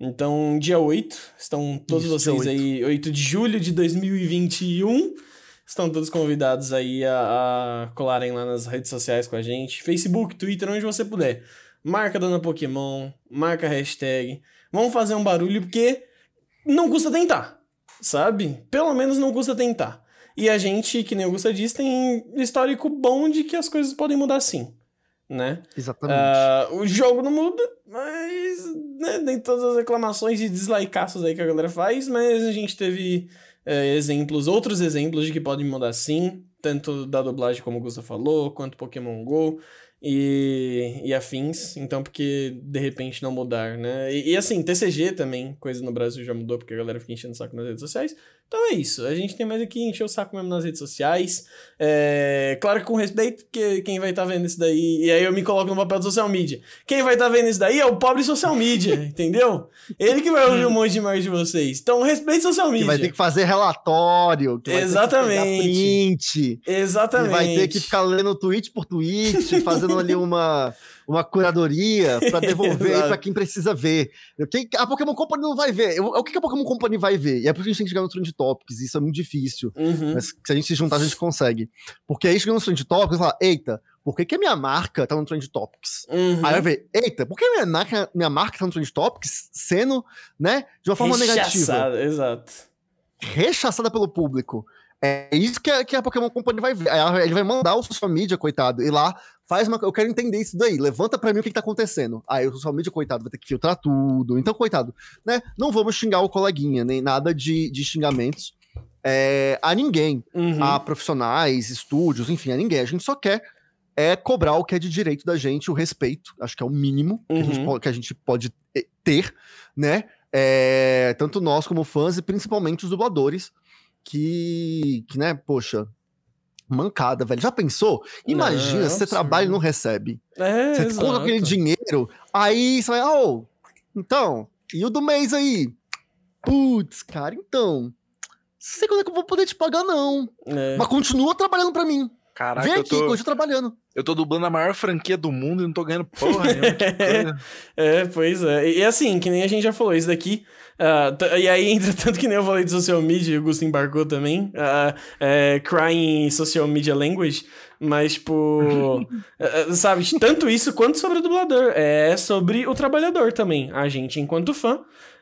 Então, dia 8, estão todos Isso, vocês aí, 8 de julho de 2021. Estão todos convidados aí a, a colarem lá nas redes sociais com a gente. Facebook, Twitter, onde você puder. Marca Dona Pokémon, marca a hashtag. Vamos fazer um barulho porque não custa tentar, sabe? Pelo menos não custa tentar. E a gente, que nem o Gusta disse, tem histórico bom de que as coisas podem mudar sim, né? Exatamente. Ah, o jogo não muda, mas né, tem todas as reclamações e dislikeaços aí que a galera faz, mas a gente teve é, exemplos, outros exemplos de que podem mudar sim, tanto da dublagem como o Gusta falou, quanto Pokémon GO e, e afins, então porque de repente não mudar, né? E, e assim, TCG também, coisa no Brasil já mudou porque a galera fica enchendo o saco nas redes sociais, Então é isso. A gente tem mais aqui encher o saco mesmo nas redes sociais. É, claro que com respeito, porque quem vai estar tá vendo isso daí. E aí eu me coloco no papel do social media. Quem vai estar tá vendo isso daí é o pobre social media, entendeu? Ele que vai ouvir um monte de mais de vocês. Então respeite social media. Que vai ter que fazer relatório. Que Exatamente. print. Exatamente. Que vai ter que ficar lendo tweet por tweet, fazendo ali uma uma curadoria para devolver para quem precisa ver. Quem, a Pokémon Company não vai ver. O, o que a Pokémon Company vai ver? E é por isso que a gente tem que chegar no Trend Topics. Isso é muito difícil. Uhum. Mas se a gente se juntar, a gente consegue. Porque aí chega no Trend Topics e fala: eita, por que, que a minha marca tá no Trend Topics? Uhum. Aí vai ver, eita, por que minha marca, minha marca tá no Trend Topics sendo, né, de uma forma Rechaçada, negativa? Exato. Rechaçada pelo público. É isso que a, que a Pokémon Company vai ver. Ele vai mandar o social media, coitado, e lá faz uma. Eu quero entender isso daí. Levanta para mim o que, que tá acontecendo. Aí o social media, coitado, vai ter que filtrar tudo. Então, coitado, né? Não vamos xingar o coleguinha, nem nada de, de xingamentos é, a ninguém. Uhum. A profissionais, estúdios, enfim, a ninguém. A gente só quer é cobrar o que é de direito da gente, o respeito. Acho que é o mínimo uhum. que, a gente uhum. pode, que a gente pode ter, né? É, tanto nós como fãs e principalmente os dubladores que, que, né, poxa, mancada, velho. Já pensou? Imagina, não, você trabalha e não recebe. É, você exato. conta aquele dinheiro, aí você vai, oh, então, e o do mês aí? Putz, cara, então, sei quando é que eu vou poder te pagar, não. É. Mas continua trabalhando para mim. Caraca, Vem aqui, eu tô... trabalhando. Eu tô dublando a maior franquia do mundo e não tô ganhando porra nenhuma. é, pois é. E assim, que nem a gente já falou, isso daqui. Uh, e aí entra tanto que nem eu falei de social media, o Gusto embarcou também. Uh, é, crying social media language. Mas, tipo. uh, sabe, tanto isso quanto sobre o dublador. É sobre o trabalhador também. A gente, enquanto fã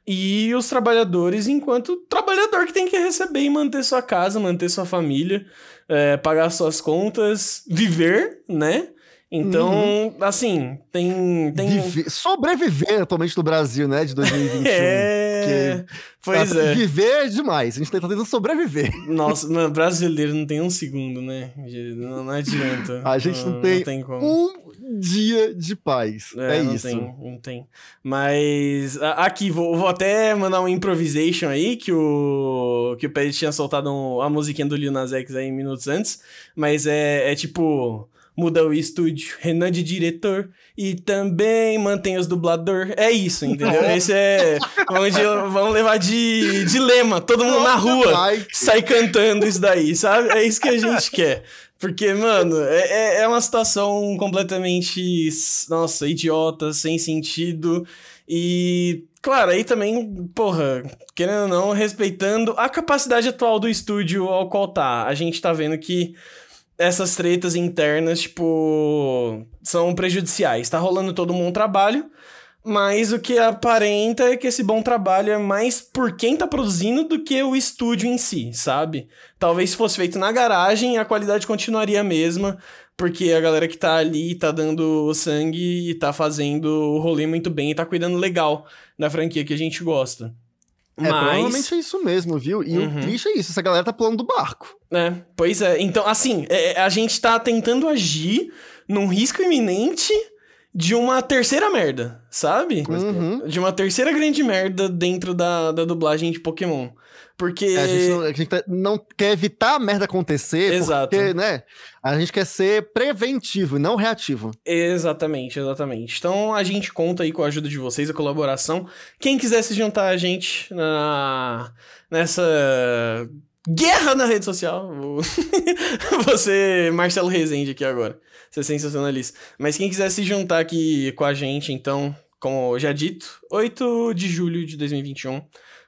e os trabalhadores enquanto trabalhador que tem que receber e manter sua casa, manter sua família, é, pagar suas contas, viver, né? Então, uhum. assim, tem. tem... Viver, sobreviver atualmente no Brasil, né? De 2021. é. Pois é. Viver é demais. A gente tá tentando sobreviver. Nossa, não, brasileiro não tem um segundo, né? Não, não adianta. A gente não, não tem, não tem um dia de paz. É, é não isso. Tem, não tem. Mas aqui, vou, vou até mandar um improvisation aí, que o, que o Pérez tinha soltado um, a musiquinha do Lil Nas X aí minutos antes. Mas é, é tipo muda o estúdio, Renan de diretor e também mantém os dublador. É isso, entendeu? Esse é. Vamos, de, vamos levar de, de lema, todo mundo na rua sai cantando isso daí, sabe? É isso que a gente quer. Porque, mano, é, é, é uma situação completamente, nossa, idiota, sem sentido. E, claro, aí também, porra, querendo ou não, respeitando a capacidade atual do estúdio ao qual tá. A gente tá vendo que essas tretas internas, tipo, são prejudiciais. Tá rolando todo mundo um trabalho, mas o que aparenta é que esse bom trabalho é mais por quem tá produzindo do que o estúdio em si, sabe? Talvez se fosse feito na garagem, a qualidade continuaria a mesma, porque a galera que tá ali tá dando sangue e tá fazendo o rolê muito bem e tá cuidando legal da franquia que a gente gosta. É, Mas... provavelmente é isso mesmo, viu? E uhum. o triste é isso, essa galera tá pulando do barco. É, pois é. Então, assim, é, é, a gente tá tentando agir num risco iminente de uma terceira merda, sabe? Uhum. De uma terceira grande merda dentro da, da dublagem de Pokémon. Porque. É, a, gente não, a gente tá, não, quer evitar a merda acontecer, Exato. porque, né? A gente quer ser preventivo e não reativo. Exatamente, exatamente. Então a gente conta aí com a ajuda de vocês, a colaboração. Quem quiser se juntar a gente na, nessa guerra na rede social, você, Marcelo Rezende aqui agora. Você é sensacionalista. Mas quem quiser se juntar aqui com a gente, então, como já dito, 8 de julho de 2021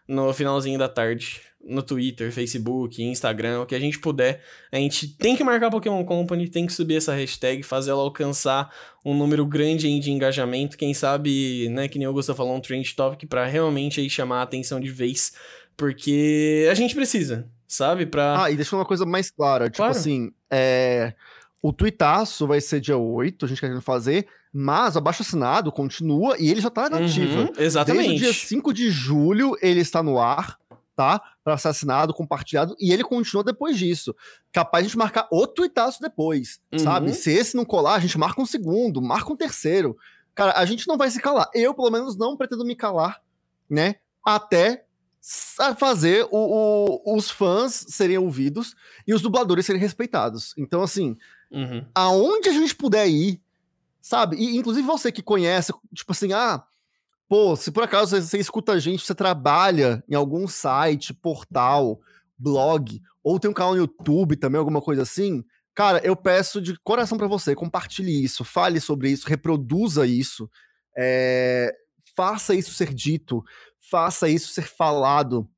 no finalzinho da tarde, no Twitter, Facebook, Instagram, o que a gente puder. A gente tem que marcar Pokémon Company, tem que subir essa hashtag, fazer ela alcançar um número grande de engajamento. Quem sabe, né, que nem o Gustavo falou, um trend topic para realmente aí chamar a atenção de vez, porque a gente precisa, sabe? Pra... Ah, e deixa uma coisa mais clara, tipo claro. assim, é... O tuitaço vai ser dia 8, a gente quer fazer, mas o abaixo assinado continua e ele já tá nativa. Uhum, exatamente. Desde o dia 5 de julho ele está no ar, tá? Para ser assinado, compartilhado, e ele continua depois disso. Capaz de a gente marcar outro tuitaço depois, uhum. sabe? Se esse não colar, a gente marca um segundo, marca um terceiro. Cara, a gente não vai se calar. Eu, pelo menos, não pretendo me calar, né? Até fazer o, o, os fãs serem ouvidos e os dubladores serem respeitados. Então, assim, uhum. aonde a gente puder ir, sabe? E inclusive você que conhece, tipo assim, ah, pô, se por acaso você, você escuta a gente, você trabalha em algum site, portal, blog, ou tem um canal no YouTube também, alguma coisa assim, cara, eu peço de coração para você, compartilhe isso, fale sobre isso, reproduza isso, é, faça isso ser dito, faça isso ser falado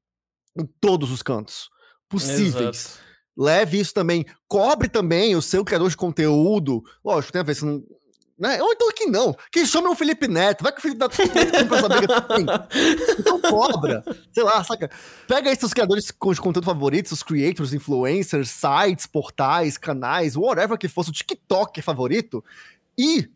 em todos os cantos possíveis. Exato. Leve isso também, cobre também o seu criador de conteúdo. Lógico, tem a ver se não. Né? Ou então que não. Quem chama é o Felipe Neto. Vai que o Felipe Neto compra essa briga também. Então cobra. Sei lá, saca? Pega aí seus criadores de conteúdo favoritos, os creators, influencers, sites, portais, canais, whatever que fosse, o TikTok favorito, e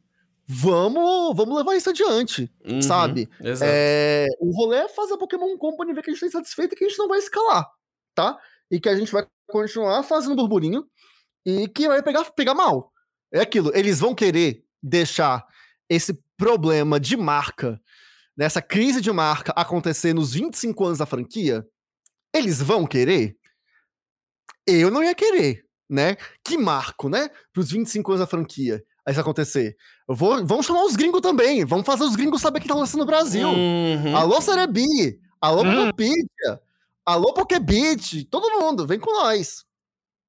vamos, vamos levar isso adiante, uhum, sabe? É, o rolê é fazer a Pokémon Company ver que a gente está insatisfeito e que a gente não vai escalar, tá? E que a gente vai continuar fazendo burburinho e que vai pegar, pegar mal. É aquilo, eles vão querer deixar esse problema de marca, nessa crise de marca acontecer nos 25 anos da franquia? Eles vão querer? Eu não ia querer, né? Que marco, né? Para os 25 anos da franquia isso acontecer. Eu vou, vamos chamar os gringos também. Vamos fazer os gringos saber que tá lançando no Brasil. Uhum. Alô, Cerebi. Alô, uhum. Poképedia. Alô, Pokébit. Todo mundo, vem com nós.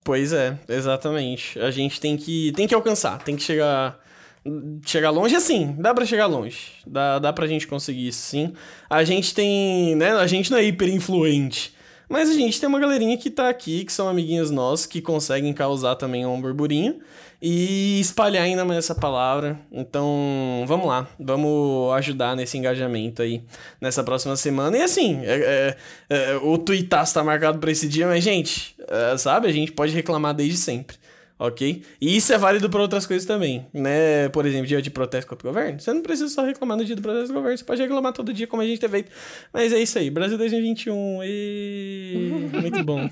Pois é, exatamente. A gente tem que, tem que alcançar, tem que chegar chegar longe assim, dá para chegar longe. Dá, dá pra gente conseguir isso sim. A gente tem, né, a gente não é hiper influente, mas a gente tem uma galerinha que tá aqui, que são amiguinhos nossos, que conseguem causar também um burburinho e espalhar ainda mais essa palavra. Então, vamos lá, vamos ajudar nesse engajamento aí nessa próxima semana. E assim, é, é, é, o tweetaço tá marcado pra esse dia, mas, gente, é, sabe, a gente pode reclamar desde sempre ok? E isso é válido para outras coisas também, né? Por exemplo, dia de protesto contra o governo. Você não precisa só reclamar no dia do protesto do governo, você pode reclamar todo dia, como a gente tem feito. Mas é isso aí, Brasil 2021, e... muito bom.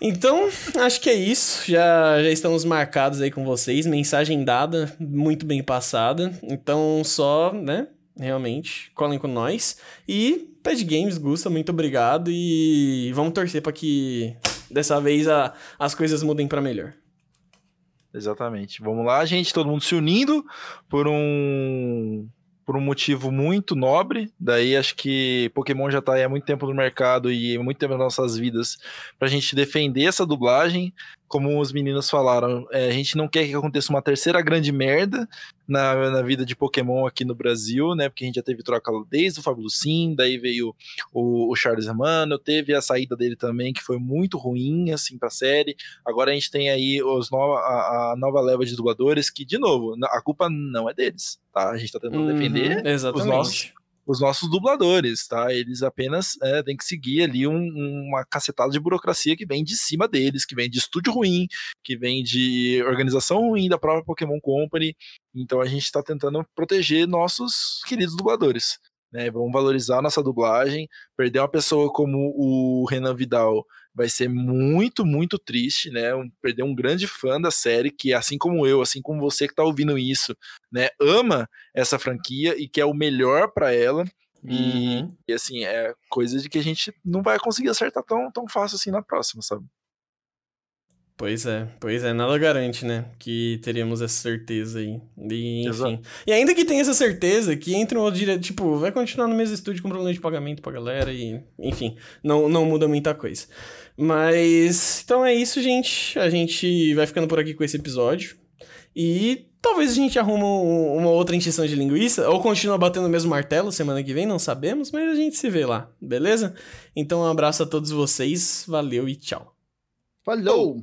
Então, acho que é isso. Já, já estamos marcados aí com vocês. Mensagem dada, muito bem passada. Então, só, né? Realmente, colhem com nós. E Pad Games, Gusta, muito obrigado. E vamos torcer para que dessa vez a, as coisas mudem para melhor. Exatamente. Vamos lá, gente, todo mundo se unindo por um por um motivo muito nobre. Daí acho que Pokémon já está há muito tempo no mercado e muito tempo nas nossas vidas para a gente defender essa dublagem. Como os meninos falaram, é, a gente não quer que aconteça uma terceira grande merda na, na vida de Pokémon aqui no Brasil, né? Porque a gente já teve troca desde o Fábio Sim, daí veio o, o Charles Romano, teve a saída dele também, que foi muito ruim, assim, pra série. Agora a gente tem aí os no, a, a nova leva de dubladores, que, de novo, a culpa não é deles, tá? A gente tá tentando uhum, defender os nossos os nossos dubladores, tá? Eles apenas é, têm que seguir ali um, uma cacetada de burocracia que vem de cima deles, que vem de estúdio ruim, que vem de organização ruim da própria Pokémon Company. Então a gente está tentando proteger nossos queridos dubladores. Né? Vamos valorizar nossa dublagem. Perder uma pessoa como o Renan Vidal vai ser muito, muito triste, né? Um, perder um grande fã da série que, assim como eu, assim como você que está ouvindo isso, né, ama essa franquia e quer o melhor para ela. E, uhum. e, assim, é coisa de que a gente não vai conseguir acertar tão, tão fácil assim na próxima, sabe? Pois é, pois é, nada garante, né? Que teríamos essa certeza aí. E, enfim. Exato. E ainda que tenha essa certeza, que entre um outro direto, tipo, vai continuar no mesmo estúdio com problema de pagamento pra galera e, enfim, não, não muda muita coisa. Mas, então é isso, gente. A gente vai ficando por aqui com esse episódio. E talvez a gente arruma uma outra encheção de linguiça, ou continua batendo o mesmo martelo semana que vem, não sabemos, mas a gente se vê lá, beleza? Então um abraço a todos vocês, valeu e tchau. Falou!